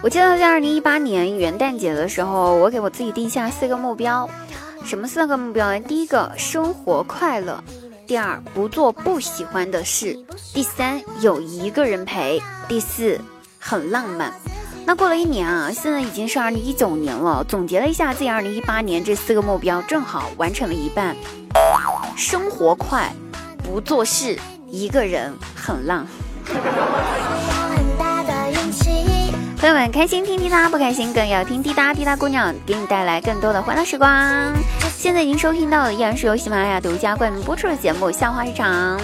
我记得在二零一八年元旦节的时候，我给我自己定下四个目标。什么四个目标呢？第一个，生活快乐；第二，不做不喜欢的事；第三，有一个人陪；第四，很浪漫。那过了一年啊，现在已经是二零一九年了。总结了一下自己二零一八年这四个目标，正好完成了一半。生活快，不做事，一个人很浪。朋友们，开心听滴答，不开心更要听滴答。滴答姑娘给你带来更多的欢乐时光。现在您收听到的依然是由喜马拉雅独家冠名播出的节目《笑话日常》。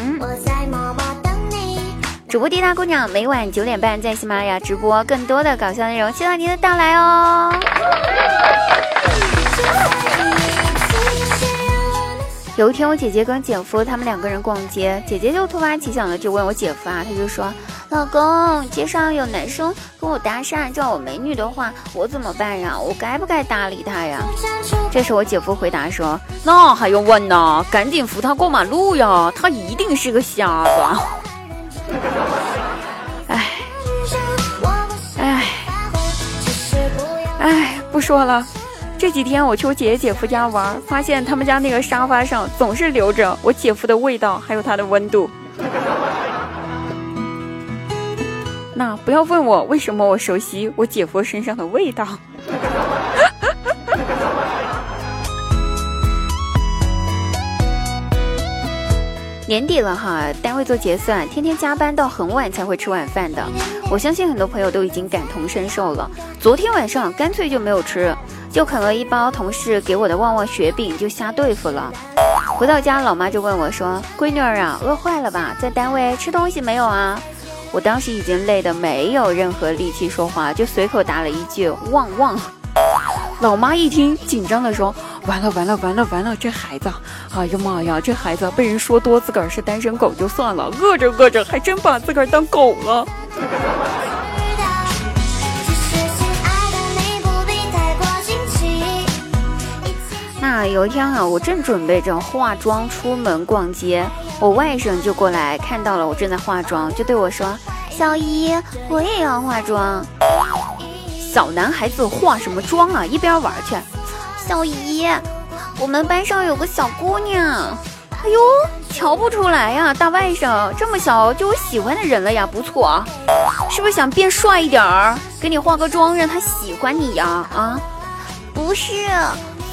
主播滴答姑娘每晚九点半在喜马拉雅直播更多的搞笑内容，期待您的到来哦。有一天，我姐姐跟姐夫他们两个人逛街，姐姐就突发奇想的就问我姐夫啊，他就说。老公，街上有男生跟我搭讪，叫我美女的话，我怎么办呀？我该不该搭理他呀？这时我姐夫回答说：“那还用问呢？赶紧扶他过马路呀！他一定是个瞎子。”哎，哎，哎，不说了。这几天我去我姐姐姐夫家玩，发现他们家那个沙发上总是留着我姐夫的味道，还有他的温度。那不要问我为什么我熟悉我姐夫身上的味道。年底了哈，单位做结算，天天加班到很晚才会吃晚饭的。我相信很多朋友都已经感同身受了。昨天晚上干脆就没有吃，就啃了一包同事给我的旺旺雪饼，就瞎对付了。回到家，老妈就问我说：“闺女儿啊，饿坏了吧？在单位吃东西没有啊？”我当时已经累得没有任何力气说话，就随口答了一句“旺旺”。老妈一听，紧张地说：“完了完了完了完了，这孩子，哎呀妈呀，这孩子被人说多自个儿是单身狗就算了，饿着饿着还真把自个儿当狗了。”啊有一天啊，我正准备着化妆出门逛街。我外甥就过来看到了我正在化妆，就对我说：“小姨，我也要化妆。”小男孩子化什么妆啊？一边玩去！小姨，我们班上有个小姑娘，哎呦，瞧不出来呀，大外甥这么小就有喜欢的人了呀，不错啊，是不是想变帅一点儿，给你化个妆让他喜欢你呀？啊，不是。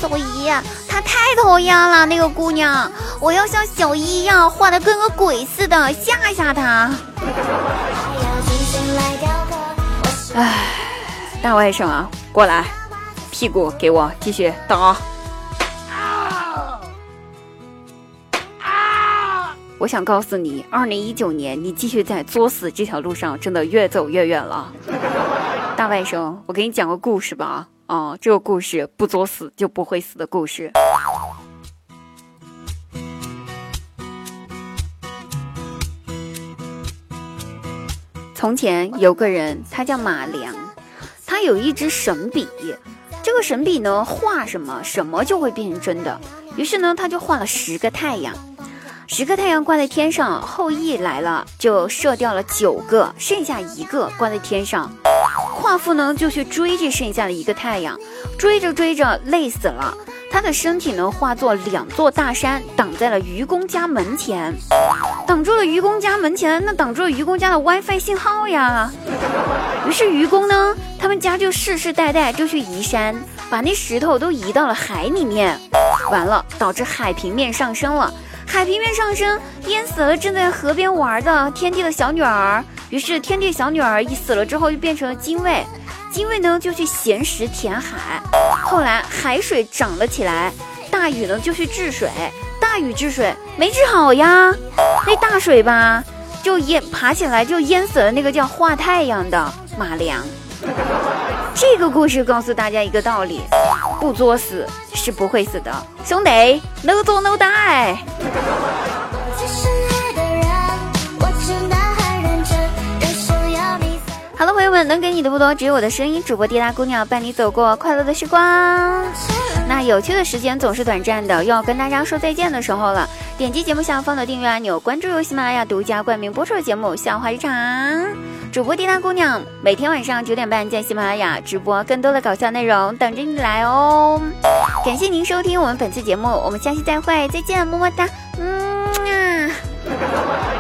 小姨，她太讨厌了，那个姑娘，我要像小姨一样画的跟个鬼似的，吓吓她。哎，大外甥啊，过来，屁股给我继续打。啊！我想告诉你，二零一九年你继续在作死这条路上，真的越走越远了。大外甥，我给你讲个故事吧。哦，这个故事不作死就不会死的故事。从前有个人，他叫马良，他有一支神笔，这个神笔呢，画什么什么就会变成真的。于是呢，他就画了十个太阳，十个太阳挂在天上，后羿来了就射掉了九个，剩下一个挂在天上。夸父呢就去追这剩下的一个太阳，追着追着累死了，他的身体呢化作两座大山，挡在了愚公家门前，挡住了愚公家门前，那挡住了愚公家的 WiFi 信号呀。于是愚公呢，他们家就世世代代就去移山，把那石头都移到了海里面，完了导致海平面上升了，海平面上升淹死了正在河边玩的天帝的小女儿。于是天帝小女儿一死了之后，就变成了精卫，精卫呢就去衔石填海。后来海水涨了起来，大禹呢就去治水，大禹治水没治好呀，那大水吧就淹爬起来就淹死了那个叫画太阳的马良。这个故事告诉大家一个道理：不作死是不会死的，兄弟，no 作 no die。能给你的不多，只有我的声音。主播滴答姑娘伴你走过快乐的时光。那有趣的时间总是短暂的，又要跟大家说再见的时候了。点击节目下方的订阅按钮，关注由喜马拉雅独家冠名播出的节目《笑话日常》。主播滴答姑娘每天晚上九点半在喜马拉雅直播，更多的搞笑内容等着你来哦！感谢您收听我们本次节目，我们下期再会，再见，么么哒，嗯啊。